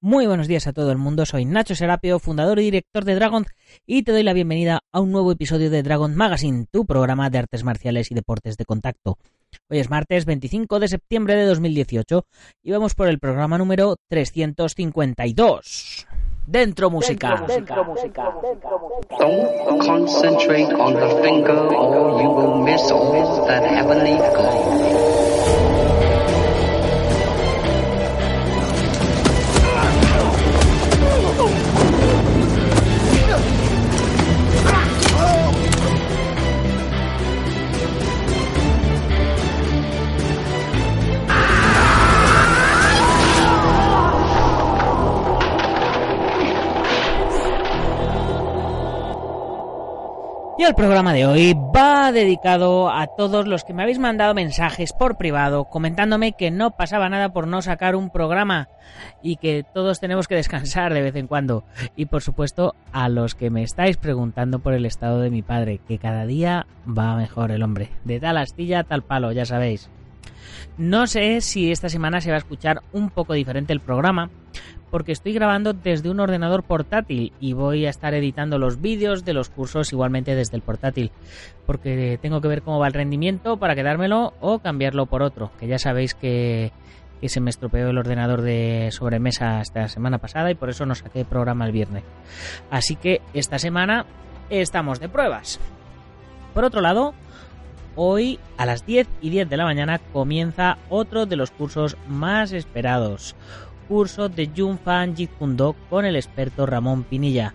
Muy buenos días a todo el mundo, soy Nacho Serapio, fundador y director de Dragon, y te doy la bienvenida a un nuevo episodio de Dragon Magazine, tu programa de artes marciales y deportes de contacto. Hoy es martes 25 de septiembre de 2018 y vamos por el programa número 352. Dentro música. Dentro, música. Don't concentrate on the finger or you will miss that heavenly Y el programa de hoy va dedicado a todos los que me habéis mandado mensajes por privado comentándome que no pasaba nada por no sacar un programa y que todos tenemos que descansar de vez en cuando. Y por supuesto a los que me estáis preguntando por el estado de mi padre, que cada día va mejor el hombre. De tal astilla, tal palo, ya sabéis. No sé si esta semana se va a escuchar un poco diferente el programa, porque estoy grabando desde un ordenador portátil y voy a estar editando los vídeos de los cursos igualmente desde el portátil, porque tengo que ver cómo va el rendimiento para quedármelo o cambiarlo por otro, que ya sabéis que, se me estropeó el ordenador de sobremesa esta semana pasada y por eso no saqué programa el viernes. Así que esta semana estamos de pruebas. Por otro lado, hoy a las 10 y 10 de la mañana comienza otro de los cursos más esperados curso de Jun Fan Jeet con el experto Ramón Pinilla,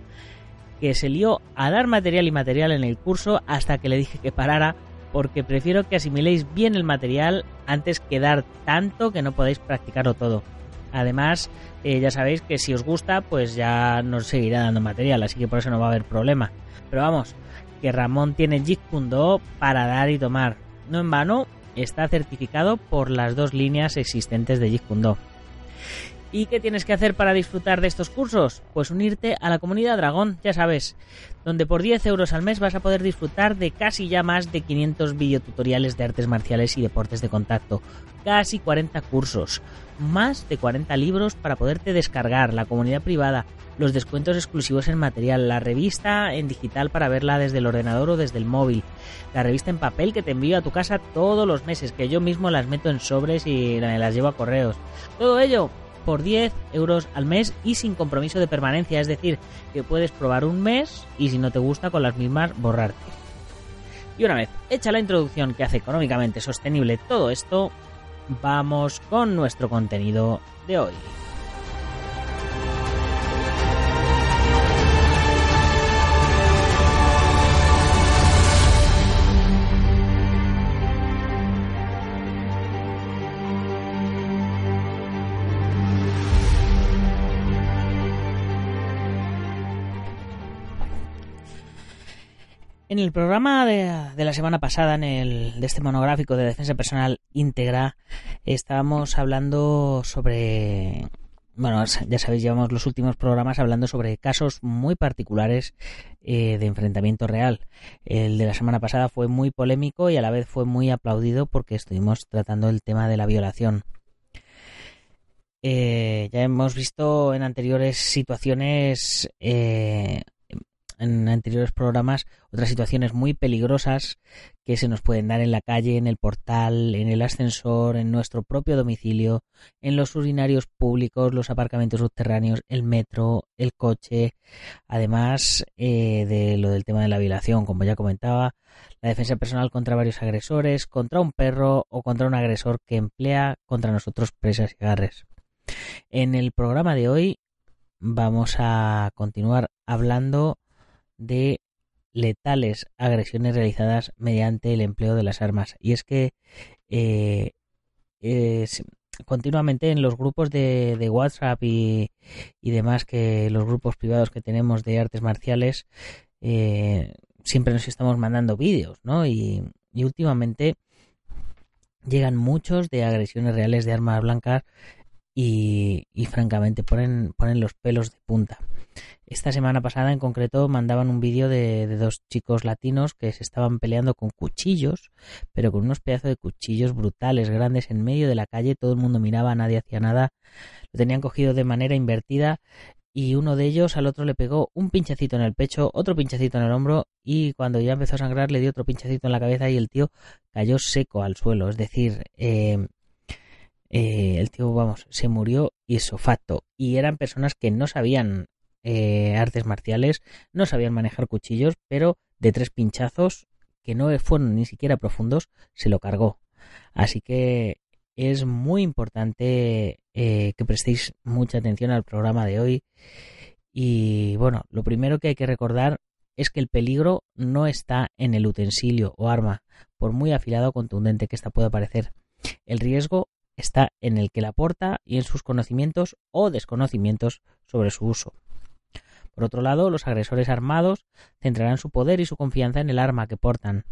que se lió a dar material y material en el curso hasta que le dije que parara porque prefiero que asimiléis bien el material antes que dar tanto que no podéis practicarlo todo. Además, eh, ya sabéis que si os gusta, pues ya nos seguirá dando material, así que por eso no va a haber problema. Pero vamos, que Ramón tiene Jeet para dar y tomar. No en vano, está certificado por las dos líneas existentes de Jeet ¿Y qué tienes que hacer para disfrutar de estos cursos? Pues unirte a la comunidad Dragón, ya sabes, donde por 10 euros al mes vas a poder disfrutar de casi ya más de 500 videotutoriales de artes marciales y deportes de contacto, casi 40 cursos, más de 40 libros para poderte descargar, la comunidad privada, los descuentos exclusivos en material, la revista en digital para verla desde el ordenador o desde el móvil, la revista en papel que te envío a tu casa todos los meses, que yo mismo las meto en sobres y las llevo a correos. Todo ello por 10 euros al mes y sin compromiso de permanencia, es decir, que puedes probar un mes y si no te gusta con las mismas borrarte. Y una vez hecha la introducción que hace económicamente sostenible todo esto, vamos con nuestro contenido de hoy. En el programa de, la semana pasada, en el, de este monográfico de defensa personal íntegra, estábamos hablando sobre, bueno, ya sabéis, llevamos los últimos programas hablando sobre casos muy particulares eh, de enfrentamiento real. El de la semana pasada fue muy polémico y a la vez fue muy aplaudido porque estuvimos tratando el tema de la violación. Eh, ya hemos visto en anteriores situaciones eh, en anteriores programas otras situaciones muy peligrosas que se nos pueden dar en la calle, en el portal, en el ascensor, en nuestro propio domicilio, en los urinarios públicos, los aparcamientos subterráneos, el metro, el coche, además eh, de lo del tema de la violación, como ya comentaba, la defensa personal contra varios agresores, contra un perro o contra un agresor que emplea contra nosotros presas y agarres. En el programa de hoy vamos a continuar hablando de letales agresiones realizadas mediante el empleo de las armas. Y es que eh, continuamente en los grupos de, WhatsApp y, demás, que los grupos privados que tenemos de artes marciales, eh, siempre nos estamos mandando vídeos, ¿no? Y, y últimamente llegan muchos de agresiones reales de armas blancas y, y francamente ponen, ponen los pelos de punta. Esta semana pasada en concreto mandaban un vídeo de, dos chicos latinos que se estaban peleando con cuchillos, pero con unos pedazos de cuchillos brutales, grandes, en medio de la calle, todo el mundo miraba, nadie hacía nada, lo tenían cogido de manera invertida y uno de ellos al otro le pegó un pinchacito en el pecho, otro pinchacito en el hombro y cuando ya empezó a sangrar le dio otro pinchacito en la cabeza y el tío cayó seco al suelo, es decir, eh, eh, el tío, vamos, se murió isofacto y eran personas que no sabían eh, artes marciales, no sabían manejar cuchillos, pero de tres pinchazos que no fueron ni siquiera profundos, se lo cargó. Así que es muy importante eh, que prestéis mucha atención al programa de hoy. Y bueno, lo primero que hay que recordar es que el peligro no está en el utensilio o arma, por muy afilado o contundente que ésta pueda parecer. El riesgo está en el que la porta y en sus conocimientos o desconocimientos sobre su uso. Por otro lado, los agresores armados centrarán su poder y su confianza en el arma que portan,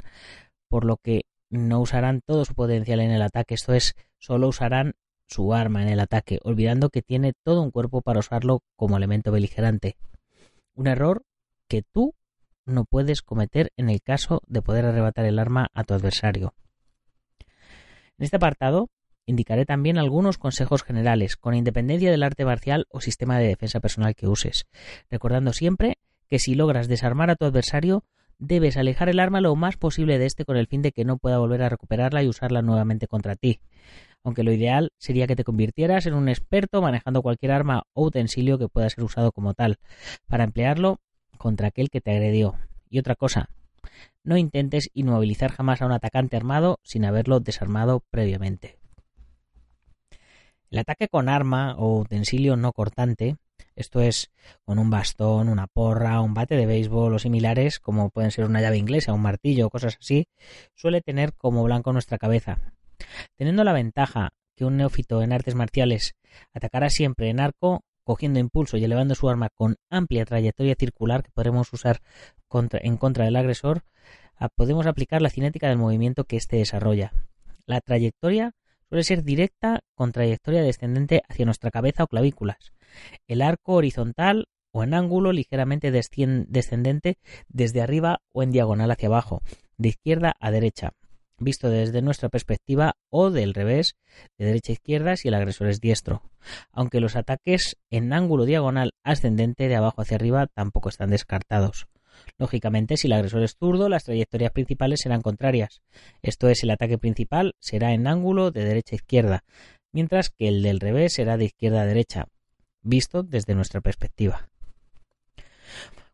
por lo que no usarán todo su potencial en el ataque, esto es, solo usarán su arma en el ataque, olvidando que tiene todo un cuerpo para usarlo como elemento beligerante. Un error que tú no puedes cometer en el caso de poder arrebatar el arma a tu adversario. En este apartado indicaré también algunos consejos generales, con independencia del arte marcial o sistema de defensa personal que uses, recordando siempre que si logras desarmar a tu adversario, debes alejar el arma lo más posible de este con el fin de que no pueda volver a recuperarla y usarla nuevamente contra ti. Aunque lo ideal sería que te convirtieras en un experto manejando cualquier arma o utensilio que pueda ser usado como tal, para emplearlo contra aquel que te agredió. Y otra cosa, no intentes inmovilizar jamás a un atacante armado sin haberlo desarmado previamente. El ataque con arma o utensilio no cortante, esto es con un bastón, una porra, un bate de béisbol o similares, como pueden ser una llave inglesa, un martillo o cosas así, suele tener como blanco nuestra cabeza. Teniendo la ventaja que un neófito en artes marciales atacará siempre en arco, cogiendo impulso y elevando su arma con amplia trayectoria circular que podremos usar en contra del agresor, podemos aplicar la cinética del movimiento que éste desarrolla. La trayectoria suele ser directa con trayectoria descendente hacia nuestra cabeza o clavículas. El arco horizontal o en ángulo ligeramente descendente desde arriba o en diagonal hacia abajo, de izquierda a derecha, visto desde nuestra perspectiva o del revés, de derecha a izquierda si el agresor es diestro, aunque los ataques en ángulo diagonal ascendente de abajo hacia arriba tampoco están descartados. Lógicamente, si el agresor es zurdo, las trayectorias principales serán contrarias. Esto es, el ataque principal será en ángulo de derecha a izquierda, mientras que el del revés será de izquierda a derecha, visto desde nuestra perspectiva.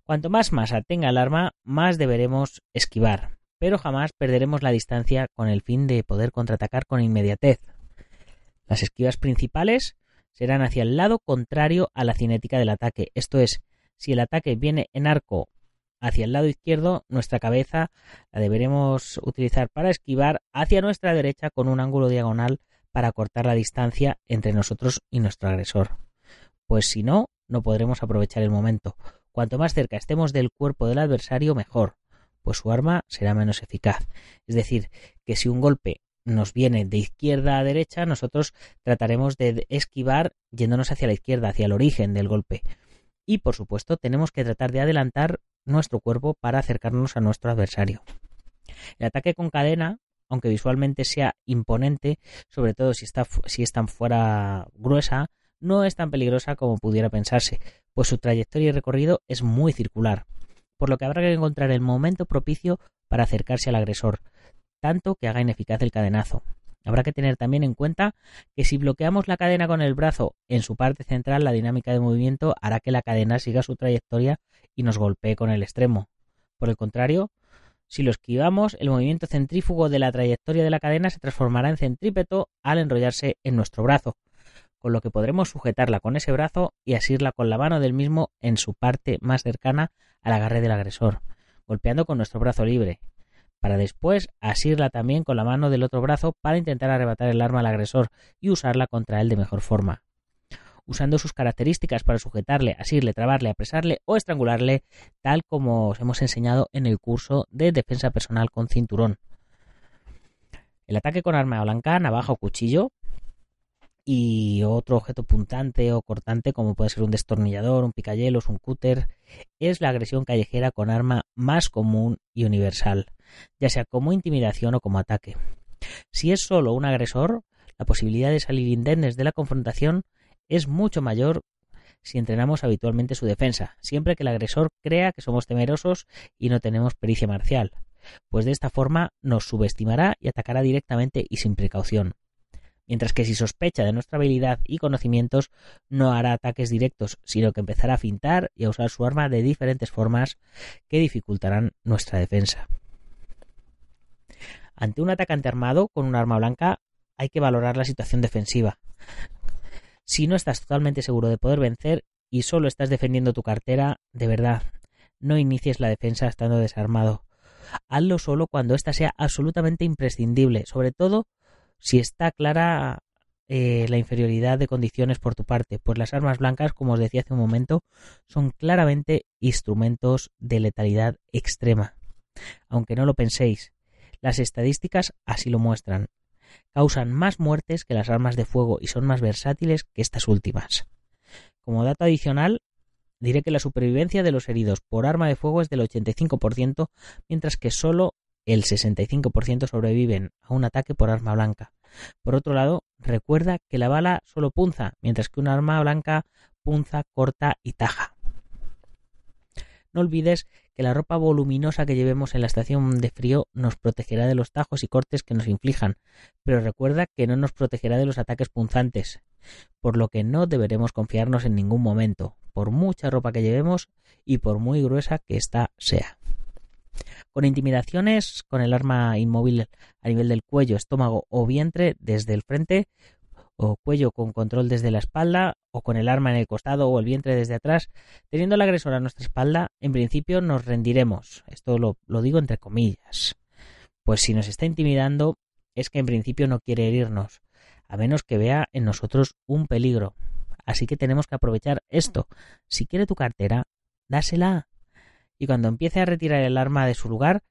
Cuanto más masa tenga el arma, más deberemos esquivar, pero jamás perderemos la distancia con el fin de poder contraatacar con inmediatez. Las esquivas principales serán hacia el lado contrario a la cinética del ataque, esto es, si el ataque viene en arco hacia el lado izquierdo, nuestra cabeza la deberemos utilizar para esquivar hacia nuestra derecha con un ángulo diagonal para cortar la distancia entre nosotros y nuestro agresor. Pues si no, no podremos aprovechar el momento. Cuanto más cerca estemos del cuerpo del adversario, mejor, pues su arma será menos eficaz. Es decir, que si un golpe nos viene de izquierda a derecha, nosotros trataremos de esquivar yéndonos hacia la izquierda, hacia el origen del golpe. Y por supuesto, tenemos que tratar de adelantar nuestro cuerpo para acercarnos a nuestro adversario. El ataque con cadena, aunque visualmente sea imponente, sobre todo si está, si tan fuera gruesa, no es tan peligrosa como pudiera pensarse, pues su trayectoria y recorrido es muy circular, por lo que habrá que encontrar el momento propicio para acercarse al agresor, tanto que haga ineficaz el cadenazo. Habrá que tener también en cuenta que si bloqueamos la cadena con el brazo en su parte central, la dinámica de movimiento hará que la cadena siga su trayectoria y nos golpee con el extremo. Por el contrario, si lo esquivamos, el movimiento centrífugo de la trayectoria de la cadena se transformará en centrípeto al enrollarse en nuestro brazo, con lo que podremos sujetarla con ese brazo y asirla con la mano del mismo en su parte más cercana al agarre del agresor, golpeando con nuestro brazo libre, para después asirla también con la mano del otro brazo para intentar arrebatar el arma al agresor y usarla contra él de mejor forma. Usando sus características para sujetarle, asirle, trabarle, apresarle o estrangularle, tal como os hemos enseñado en el curso de defensa personal con cinturón. El ataque con arma blanca, navaja o cuchillo y otro objeto puntante o cortante como puede ser un destornillador, un picayelos, un cúter, es la agresión callejera con arma más común y universal, ya sea como intimidación o como ataque. Si es solo un agresor, la posibilidad de salir indemnes de la confrontación es mucho mayor si entrenamos habitualmente su defensa, siempre que el agresor crea que somos temerosos y no tenemos pericia marcial, pues de esta forma nos subestimará y atacará directamente y sin precaución mientras que si sospecha de nuestra habilidad y conocimientos no hará ataques directos, sino que empezará a fintar y a usar su arma de diferentes formas que dificultarán nuestra defensa. Ante un atacante armado con un arma blanca hay que valorar la situación defensiva. Si no estás totalmente seguro de poder vencer y solo estás defendiendo tu cartera, de verdad, no inicies la defensa estando desarmado. Hazlo solo cuando ésta sea absolutamente imprescindible, sobre todo si está clara eh, la inferioridad de condiciones por tu parte, pues las armas blancas, como os decía hace un momento, son claramente instrumentos de letalidad extrema. Aunque no lo penséis, las estadísticas así lo muestran. Causan más muertes que las armas de fuego y son más versátiles que estas últimas. Como dato adicional, diré que la supervivencia de los heridos por arma de fuego es del 85%, mientras que solo el 65% sobreviven a un ataque por arma blanca. Por otro lado, recuerda que la bala solo punza, mientras que un arma blanca punza, corta y taja. No olvides que la ropa voluminosa que llevemos en la estación de frío nos protegerá de los tajos y cortes que nos inflijan, pero recuerda que no nos protegerá de los ataques punzantes, por lo que no deberemos confiarnos en ningún momento, por mucha ropa que llevemos y por muy gruesa que ésta sea. Con intimidaciones con el arma inmóvil a nivel del cuello, estómago o vientre desde el frente o cuello con control desde la espalda o con el arma en el costado o el vientre desde atrás, teniendo al agresor a nuestra espalda, en principio nos rendiremos. Esto lo, lo digo entre comillas. Pues si nos está intimidando es que en principio no quiere herirnos, a menos que vea en nosotros un peligro. Así que tenemos que aprovechar esto. Si quiere tu cartera, dásela y cuando empiece a retirar el arma de su lugar,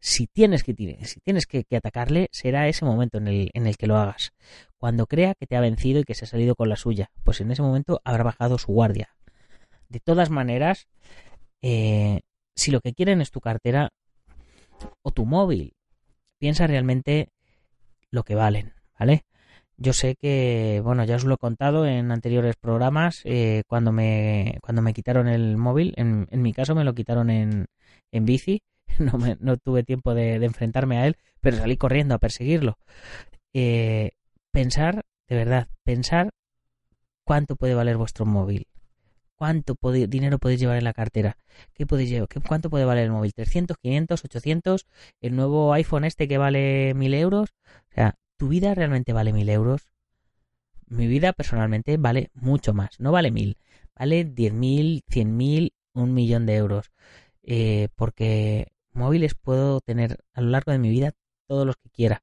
si tienes que, si tienes que, atacarle, será ese momento en el, en el que lo hagas. Cuando crea que te ha vencido y que se ha salido con la suya, pues en ese momento habrá bajado su guardia. De todas maneras, eh, si lo que quieren es tu cartera o tu móvil, piensa realmente lo que valen, ¿vale? Yo sé que, bueno, ya os lo he contado en anteriores programas, eh, cuando, me, cuando me quitaron el móvil, en, en mi caso me lo quitaron en, en bici, no, me, no tuve tiempo de, enfrentarme a él, pero salí corriendo a perseguirlo. Eh, pensar, de verdad, pensar cuánto puede valer vuestro móvil. ¿Cuánto dinero podéis llevar en la cartera? ¿Qué podéis llevar? ¿Qué, ¿Cuánto puede valer el móvil? ¿300, 500, 800? ¿El nuevo iPhone este que vale 1000 euros? O sea, ¿tu vida realmente vale mil euros? Mi vida personalmente vale mucho más, no vale mil, vale diez mil, cien mil, un millón de euros. Eh, porque móviles puedo tener a lo largo de mi vida todos los que quiera,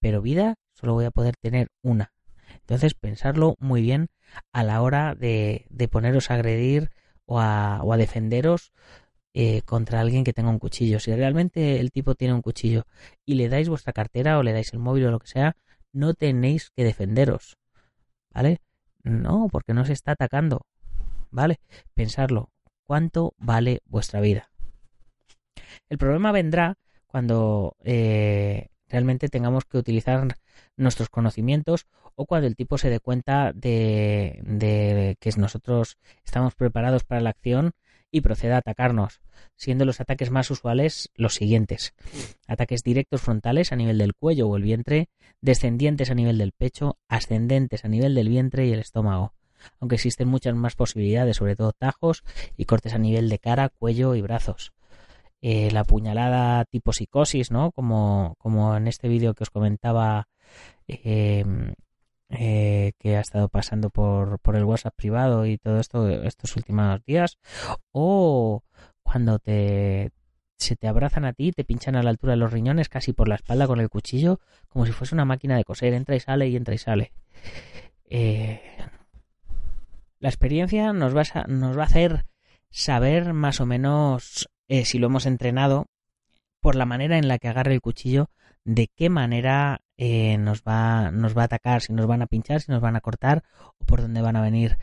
pero vida solo voy a poder tener una. Entonces pensarlo muy bien a la hora de, poneros a agredir o a, o a defenderos eh, contra alguien que tenga un cuchillo. Si realmente el tipo tiene un cuchillo y le dais vuestra cartera o le dais el móvil o lo que sea, no tenéis que defenderos. ¿Vale? No, porque no se está atacando. ¿Vale? Pensarlo. ¿Cuánto vale vuestra vida? El problema vendrá cuando eh, realmente tengamos que utilizar nuestros conocimientos o cuando el tipo se dé cuenta de, que nosotros estamos preparados para la acción y proceda a atacarnos, siendo los ataques más usuales los siguientes. Ataques directos frontales a nivel del cuello o el vientre, descendientes a nivel del pecho, ascendentes a nivel del vientre y el estómago, aunque existen muchas más posibilidades, sobre todo tajos y cortes a nivel de cara, cuello y brazos. Eh, la puñalada tipo psicosis, ¿no? Como, como en este vídeo que os comentaba eh, eh, que ha estado pasando por, por el WhatsApp privado y todo esto estos últimos días, o cuando te se te abrazan a ti, te pinchan a la altura de los riñones, casi por la espalda con el cuchillo, como si fuese una máquina de coser, entra y sale y entra y sale. Eh, la experiencia nos va, a, nos va a hacer saber más o menos eh, si lo hemos entrenado por la manera en la que agarre el cuchillo, de qué manera eh, nos, va, nos va a atacar, si nos van a pinchar, si nos van a cortar o por dónde van a venir.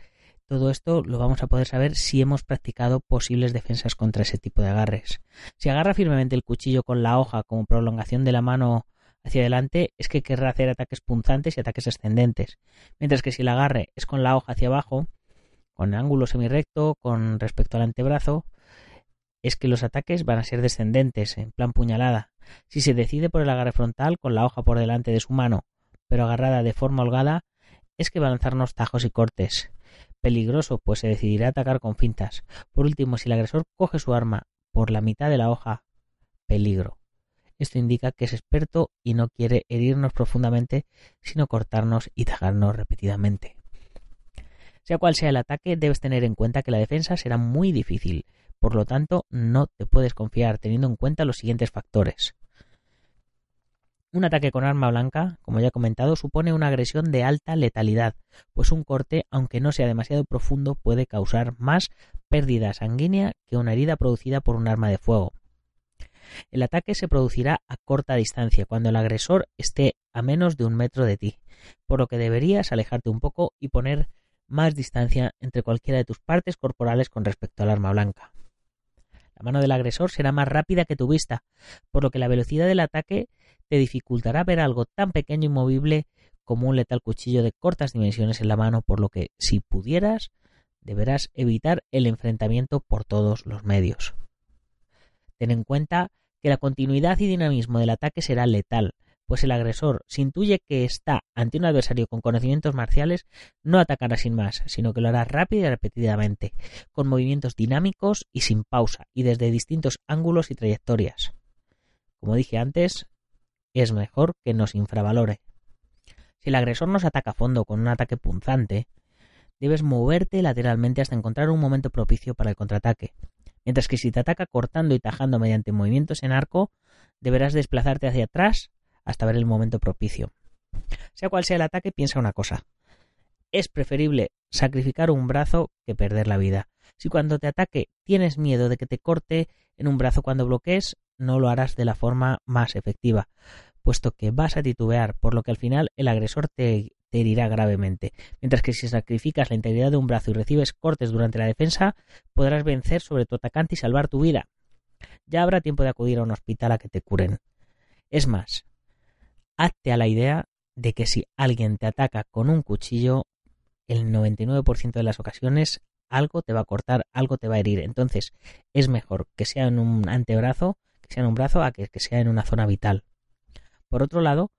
Todo esto lo vamos a poder saber si hemos practicado posibles defensas contra ese tipo de agarres. Si agarra firmemente el cuchillo con la hoja como prolongación de la mano hacia adelante, es que querrá hacer ataques punzantes y ataques ascendentes. Mientras que si el agarre es con la hoja hacia abajo, con ángulo semirecto, con respecto al antebrazo, es que los ataques van a ser descendentes, en plan puñalada. Si se decide por el agarre frontal, con la hoja por delante de su mano, pero agarrada de forma holgada, es que va a lanzarnos tajos y cortes. Peligroso, pues se decidirá atacar con fintas. Por último, si el agresor coge su arma por la mitad de la hoja, peligro. Esto indica que es experto y no quiere herirnos profundamente, sino cortarnos y tajarnos repetidamente. Sea cual sea el ataque, debes tener en cuenta que la defensa será muy difícil, por lo tanto no te puedes confiar teniendo en cuenta los siguientes factores. Un ataque con arma blanca, como ya he comentado, supone una agresión de alta letalidad, pues un corte, aunque no sea demasiado profundo, puede causar más pérdida sanguínea que una herida producida por un arma de fuego. El ataque se producirá a corta distancia, cuando el agresor esté a menos de un metro de ti, por lo que deberías alejarte un poco y poner más distancia entre cualquiera de tus partes corporales con respecto al arma blanca. La mano del agresor será más rápida que tu vista, por lo que la velocidad del ataque te dificultará ver algo tan pequeño y movible como un letal cuchillo de cortas dimensiones en la mano, por lo que, si pudieras, deberás evitar el enfrentamiento por todos los medios. Ten en cuenta que la continuidad y dinamismo del ataque será letal, pues el agresor, si intuye que está ante un adversario con conocimientos marciales, no atacará sin más, sino que lo hará rápido y repetidamente, con movimientos dinámicos y sin pausa, y desde distintos ángulos y trayectorias. Como dije antes, es mejor que nos infravalore. Si el agresor nos ataca a fondo con un ataque punzante, debes moverte lateralmente hasta encontrar un momento propicio para el contraataque. Mientras que si te ataca cortando y tajando mediante movimientos en arco, deberás desplazarte hacia atrás hasta ver el momento propicio. Sea cual sea el ataque, piensa una cosa. Es preferible sacrificar un brazo que perder la vida. Si cuando te ataque tienes miedo de que te corte en un brazo cuando bloquees, no lo harás de la forma más efectiva, puesto que vas a titubear, por lo que al final el agresor te, te herirá gravemente. Mientras que si sacrificas la integridad de un brazo y recibes cortes durante la defensa, podrás vencer sobre tu atacante y salvar tu vida. Ya habrá tiempo de acudir a un hospital a que te curen. Es más, hazte a la idea de que si alguien te ataca con un cuchillo, el 99% de las ocasiones algo te va a cortar, algo te va a herir. Entonces, es mejor que sea en un antebrazo, que sea en un brazo, a que, que sea en una zona vital. Por otro lado,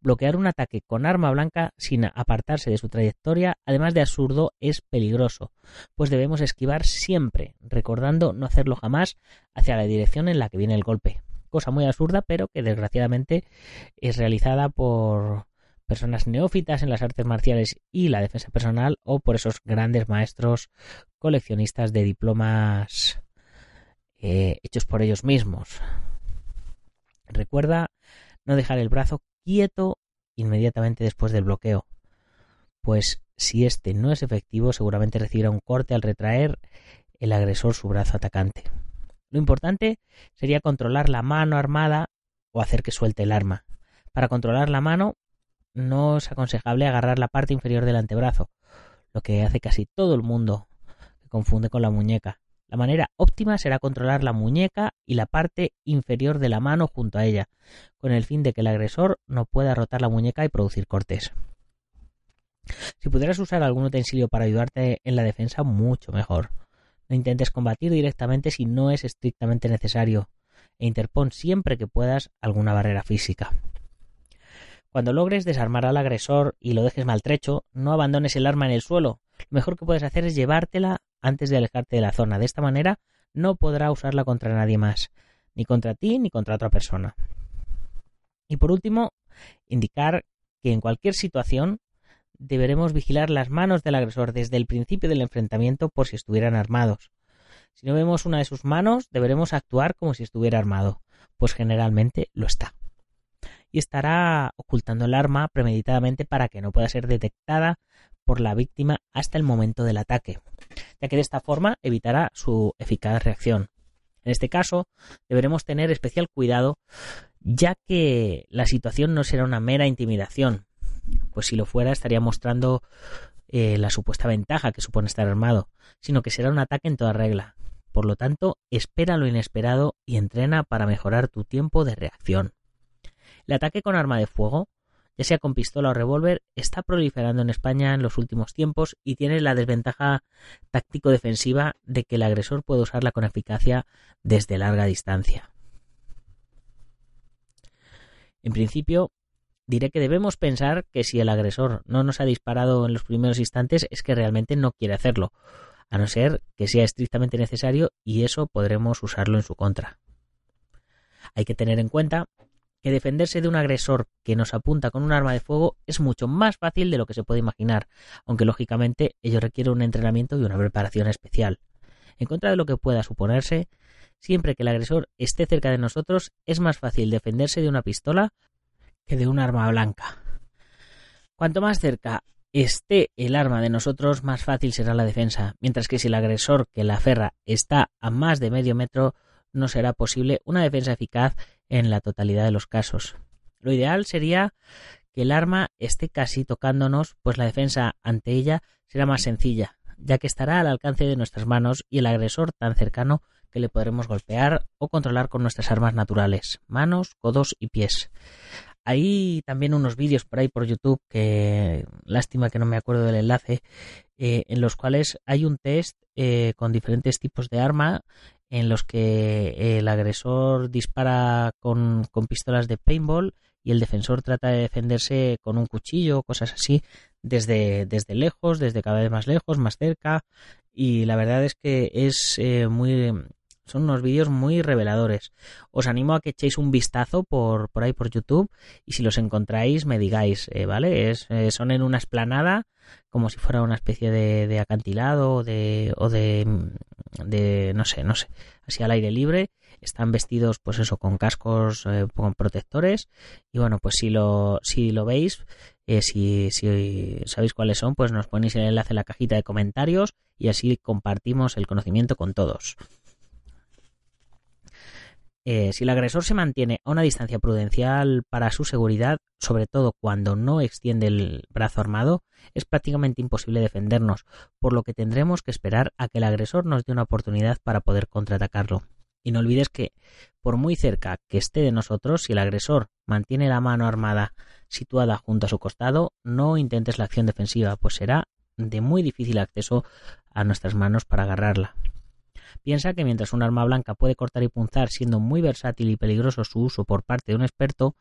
bloquear un ataque con arma blanca sin apartarse de su trayectoria, además de absurdo, es peligroso, pues debemos esquivar siempre, recordando no hacerlo jamás hacia la dirección en la que viene el golpe cosa muy absurda, pero que desgraciadamente es realizada por personas neófitas en las artes marciales y la defensa personal o por esos grandes maestros coleccionistas de diplomas eh, hechos por ellos mismos. Recuerda no dejar el brazo quieto inmediatamente después del bloqueo, pues si este no es efectivo seguramente recibirá un corte al retraer el agresor su brazo atacante. Lo importante sería controlar la mano armada o hacer que suelte el arma. Para controlar la mano no es aconsejable agarrar la parte inferior del antebrazo, lo que hace casi todo el mundo, que confunde con la muñeca. La manera óptima será controlar la muñeca y la parte inferior de la mano junto a ella, con el fin de que el agresor no pueda rotar la muñeca y producir cortes. Si pudieras usar algún utensilio para ayudarte en la defensa, mucho mejor. No intentes combatir directamente si no es estrictamente necesario e interpon siempre que puedas alguna barrera física. Cuando logres desarmar al agresor y lo dejes maltrecho, no abandones el arma en el suelo. Lo mejor que puedes hacer es llevártela antes de alejarte de la zona. De esta manera no podrá usarla contra nadie más, ni contra ti ni contra otra persona. Y por último, indicar que en cualquier situación deberemos vigilar las manos del agresor desde el principio del enfrentamiento por si estuvieran armados. Si no vemos una de sus manos, deberemos actuar como si estuviera armado, pues generalmente lo está. Y estará ocultando el arma premeditadamente para que no pueda ser detectada por la víctima hasta el momento del ataque, ya que de esta forma evitará su eficaz reacción. En este caso, deberemos tener especial cuidado ya que la situación no será una mera intimidación, pues si lo fuera estaría mostrando eh, la supuesta ventaja que supone estar armado, sino que será un ataque en toda regla. Por lo tanto, espera lo inesperado y entrena para mejorar tu tiempo de reacción. El ataque con arma de fuego, ya sea con pistola o revólver, está proliferando en España en los últimos tiempos y tiene la desventaja táctico-defensiva de que el agresor puede usarla con eficacia desde larga distancia. En principio, diré que debemos pensar que si el agresor no nos ha disparado en los primeros instantes es que realmente no quiere hacerlo, a no ser que sea estrictamente necesario y eso podremos usarlo en su contra. Hay que tener en cuenta que defenderse de un agresor que nos apunta con un arma de fuego es mucho más fácil de lo que se puede imaginar, aunque lógicamente ello requiere un entrenamiento y una preparación especial. En contra de lo que pueda suponerse, siempre que el agresor esté cerca de nosotros es más fácil defenderse de una pistola que de un arma blanca. Cuanto más cerca esté el arma de nosotros, más fácil será la defensa, mientras que si el agresor que la aferra está a más de medio metro, no será posible una defensa eficaz en la totalidad de los casos. Lo ideal sería que el arma esté casi tocándonos, pues la defensa ante ella será más sencilla, ya que estará al alcance de nuestras manos y el agresor tan cercano que le podremos golpear o controlar con nuestras armas naturales, manos, codos y pies. Hay también unos vídeos por ahí por YouTube que lástima que no me acuerdo del enlace, eh, en los cuales hay un test eh, con diferentes tipos de arma en los que el agresor dispara con, con pistolas de paintball y el defensor trata de defenderse con un cuchillo, cosas así, desde, desde lejos, desde cada vez más lejos, más cerca. Y la verdad es que es eh, muy, son unos vídeos muy reveladores. Os animo a que echéis un vistazo por, por ahí por YouTube y si los encontráis me digáis, eh, ¿vale? Es, eh, son en una esplanada, como si fuera una especie de, de acantilado o de, o de, de, no sé, no sé, así al aire libre. Están vestidos, pues eso, con cascos, eh, con protectores. Y bueno, pues si lo, si lo veis, si, si sabéis cuáles son, pues nos ponéis el enlace en la cajita de comentarios y así compartimos el conocimiento con todos. Eh, si el agresor se mantiene a una distancia prudencial para su seguridad, sobre todo cuando no extiende el brazo armado, es prácticamente imposible defendernos, por lo que tendremos que esperar a que el agresor nos dé una oportunidad para poder contraatacarlo. Y no olvides que, por muy cerca que esté de nosotros, si el agresor mantiene la mano armada situada junto a su costado, no intentes la acción defensiva, pues será de muy difícil acceso a nuestras manos para agarrarla. Piensa que mientras un arma blanca puede cortar y punzar siendo muy versátil y peligroso su uso por parte de un experto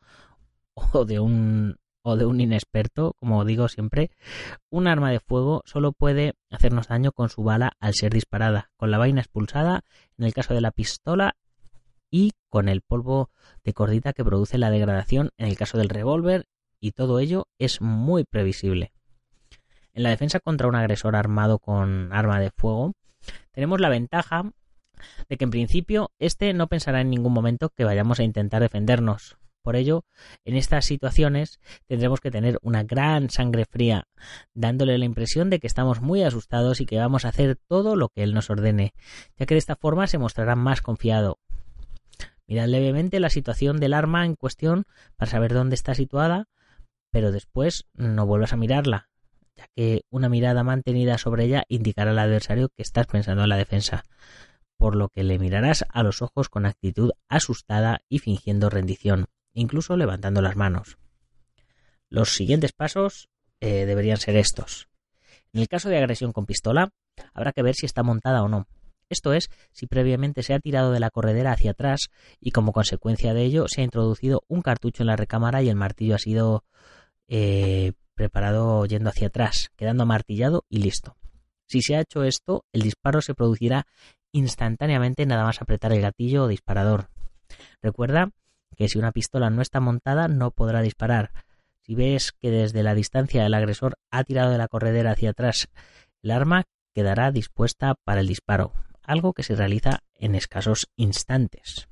o de un o de un inexperto, como digo siempre, un arma de fuego solo puede hacernos daño con su bala al ser disparada, con la vaina expulsada en el caso de la pistola y con el polvo de cordita que produce la degradación en el caso del revólver y todo ello es muy previsible. En la defensa contra un agresor armado con arma de fuego, tenemos la ventaja de que en principio este no pensará en ningún momento que vayamos a intentar defendernos. Por ello, en estas situaciones tendremos que tener una gran sangre fría, dándole la impresión de que estamos muy asustados y que vamos a hacer todo lo que él nos ordene, ya que de esta forma se mostrará más confiado. Mirad levemente la situación del arma en cuestión para saber dónde está situada, pero después no vuelvas a mirarla, ya que una mirada mantenida sobre ella indicará al adversario que estás pensando en la defensa, por lo que le mirarás a los ojos con actitud asustada y fingiendo rendición, incluso levantando las manos. Los siguientes pasos eh, deberían ser estos. En el caso de agresión con pistola, habrá que ver si está montada o no. Esto es, si previamente se ha tirado de la corredera hacia atrás y como consecuencia de ello se ha introducido un cartucho en la recámara y el martillo ha sido eh, preparado yendo hacia atrás, quedando amartillado y listo. Si se ha hecho esto, el disparo se producirá instantáneamente nada más apretar el gatillo o disparador. Recuerda que si una pistola no está montada no podrá disparar. Si ves que desde la distancia el agresor ha tirado de la corredera hacia atrás, el arma quedará dispuesta para el disparo, algo que se realiza en escasos instantes.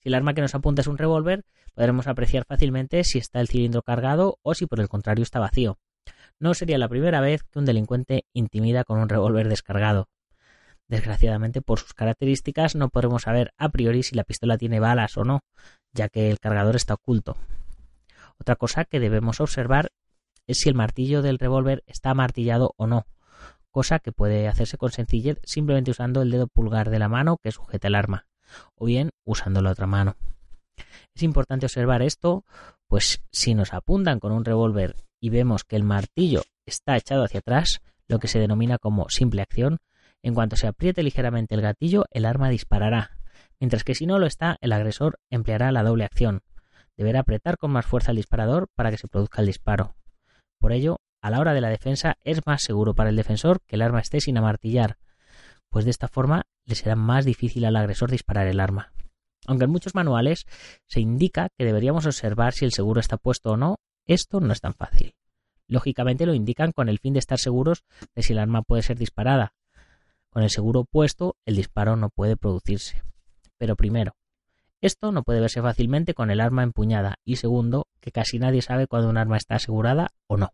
Si el arma que nos apunta es un revólver, podremos apreciar fácilmente si está el cilindro cargado o si por el contrario está vacío. No sería la primera vez que un delincuente intimida con un revólver descargado. Desgraciadamente, por sus características, no podremos saber a priori si la pistola tiene balas o no, ya que el cargador está oculto. Otra cosa que debemos observar es si el martillo del revólver está martillado o no, cosa que puede hacerse con sencillez simplemente usando el dedo pulgar de la mano que sujeta el arma, o bien usando la otra mano. Es importante observar esto, pues si nos apuntan con un revólver y vemos que el martillo está echado hacia atrás, lo que se denomina como simple acción, en cuanto se apriete ligeramente el gatillo, el arma disparará, mientras que si no lo está, el agresor empleará la doble acción. Deberá apretar con más fuerza el disparador para que se produzca el disparo. Por ello, a la hora de la defensa es más seguro para el defensor que el arma esté sin amartillar, pues de esta forma le será más difícil al agresor disparar el arma. Aunque en muchos manuales se indica que deberíamos observar si el seguro está puesto o no, esto no es tan fácil. Lógicamente lo indican con el fin de estar seguros de si el arma puede ser disparada. Con el seguro puesto, el disparo no puede producirse. Pero primero, esto no puede verse fácilmente con el arma empuñada y segundo, que casi nadie sabe cuando un arma está asegurada o no,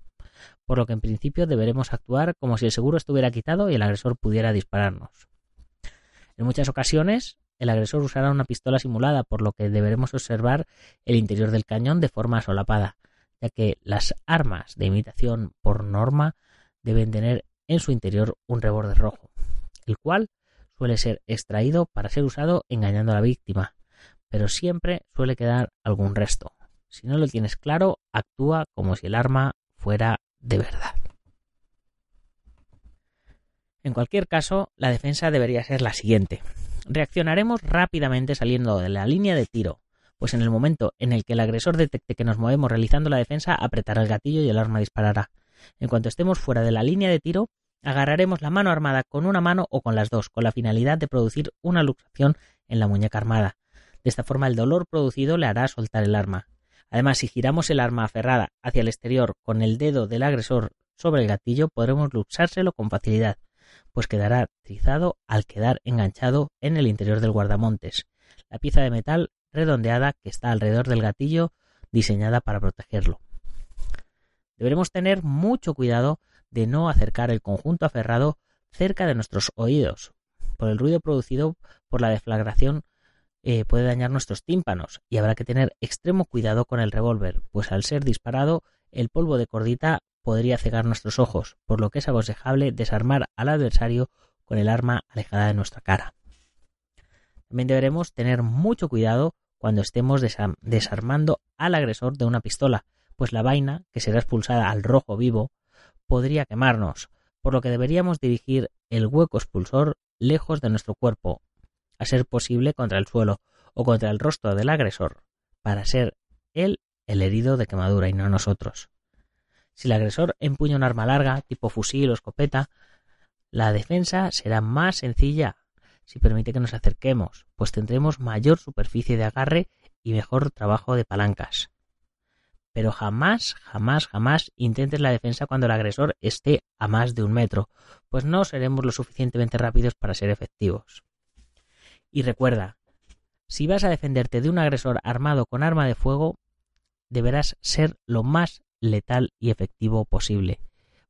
por lo que en principio deberemos actuar como si el seguro estuviera quitado y el agresor pudiera dispararnos. En muchas ocasiones, el agresor usará una pistola simulada, por lo que deberemos observar el interior del cañón de forma solapada, ya que las armas de imitación por norma deben tener en su interior un reborde rojo, el cual suele ser extraído para ser usado engañando a la víctima, pero siempre suele quedar algún resto. Si no lo tienes claro, actúa como si el arma fuera de verdad. En cualquier caso, la defensa debería ser la siguiente. Reaccionaremos rápidamente saliendo de la línea de tiro, pues en el momento en el que el agresor detecte que nos movemos realizando la defensa, apretará el gatillo y el arma disparará. En cuanto estemos fuera de la línea de tiro, agarraremos la mano armada con una mano o con las dos, con la finalidad de producir una luxación en la muñeca armada. De esta forma el dolor producido le hará soltar el arma. Además, si giramos el arma aferrada hacia el exterior con el dedo del agresor sobre el gatillo, podremos luxárselo con facilidad, pues quedará trizado al quedar enganchado en el interior del guardamontes. La pieza de metal redondeada que está alrededor del gatillo diseñada para protegerlo. Deberemos tener mucho cuidado de no acercar el conjunto aferrado cerca de nuestros oídos, por el ruido producido por la deflagración eh, puede dañar nuestros tímpanos y habrá que tener extremo cuidado con el revólver, pues al ser disparado el polvo de cordita podría cegar nuestros ojos, por lo que es aconsejable desarmar al adversario con el arma alejada de nuestra cara. También deberemos tener mucho cuidado cuando estemos desarmando al agresor de una pistola, pues la vaina, que será expulsada al rojo vivo, podría quemarnos, por lo que deberíamos dirigir el hueco expulsor lejos de nuestro cuerpo, a ser posible contra el suelo o contra el rostro del agresor, para ser él el herido de quemadura y no nosotros. Si el agresor empuña un arma larga, tipo fusil o escopeta, la defensa será más sencilla si permite que nos acerquemos, pues tendremos mayor superficie de agarre y mejor trabajo de palancas. Pero jamás, jamás, jamás intentes la defensa cuando el agresor esté a más de un metro, pues no seremos lo suficientemente rápidos para ser efectivos. Y recuerda, si vas a defenderte de un agresor armado con arma de fuego, deberás ser lo más letal y efectivo posible,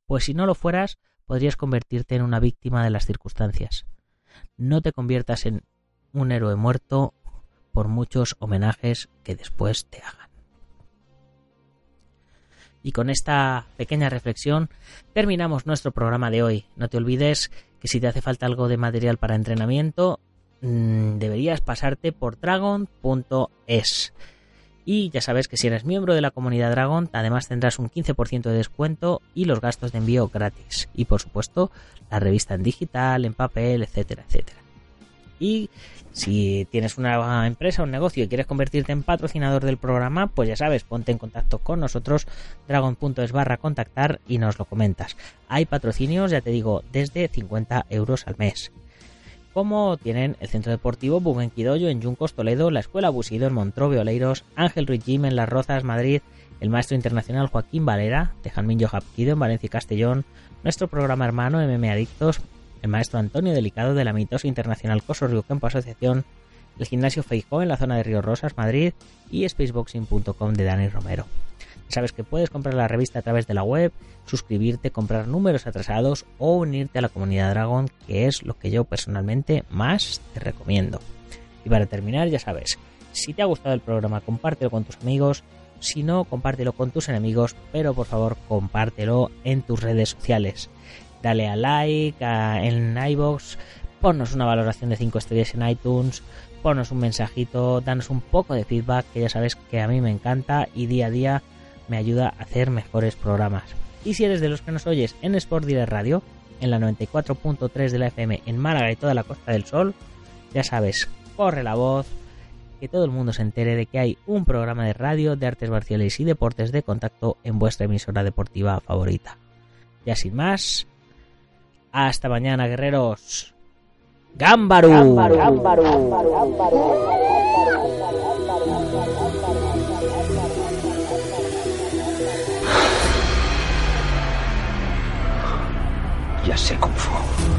pues si no lo fueras, podrías convertirte en una víctima de las circunstancias no te conviertas en un héroe muerto por muchos homenajes que después te hagan. Y con esta pequeña reflexión terminamos nuestro programa de hoy. No te olvides que si te hace falta algo de material para entrenamiento, mm, deberías pasarte por dragon.es. Y ya sabes que si eres miembro de la comunidad Dragon, además tendrás un 15% de descuento y los gastos de envío gratis. Y por supuesto, la revista en digital, en papel, etcétera, etcétera. Y si tienes una empresa, un negocio y quieres convertirte en patrocinador del programa, pues ya sabes, ponte en contacto con nosotros, dragon.es barra contactar y nos lo comentas. Hay patrocinios, ya te digo, desde 50 euros al mes como tienen el Centro Deportivo Bubenquidoyo en Yuncos, Toledo, la Escuela Busido en Montrove, Oleiros, Ángel Ruiz Jim en Las Rozas, Madrid, el Maestro Internacional Joaquín Valera, de Janmin Hapkido en Valencia y Castellón, nuestro programa hermano MM Adictos, el Maestro Antonio Delicado de la Mitosa Internacional Coso Río Campo Asociación, el Gimnasio Feijó en la zona de Río Rosas, Madrid y Spaceboxing.com de Dani Romero. Sabes que puedes comprar la revista a través de la web, suscribirte, comprar números atrasados o unirte a la comunidad Dragon, que es lo que yo personalmente más te recomiendo. Y para terminar, ya sabes, si te ha gustado el programa, compártelo con tus amigos. Si no, compártelo con tus enemigos, pero por favor, compártelo en tus redes sociales. Dale a like en iBox, ponnos una valoración de 5 estrellas en iTunes, ponnos un mensajito, danos un poco de feedback, que ya sabes que a mí me encanta y día a día me ayuda a hacer mejores programas. Y si eres de los que nos oyes en Sport Direct Radio, en la 94.3 de la FM en Málaga y toda la Costa del Sol, ya sabes, corre la voz, que todo el mundo se entere de que hay un programa de radio de artes marciales y deportes de contacto en vuestra emisora deportiva favorita. Ya sin más, hasta mañana, guerreros. ¡Gámbaru! Ya sé cómo fue.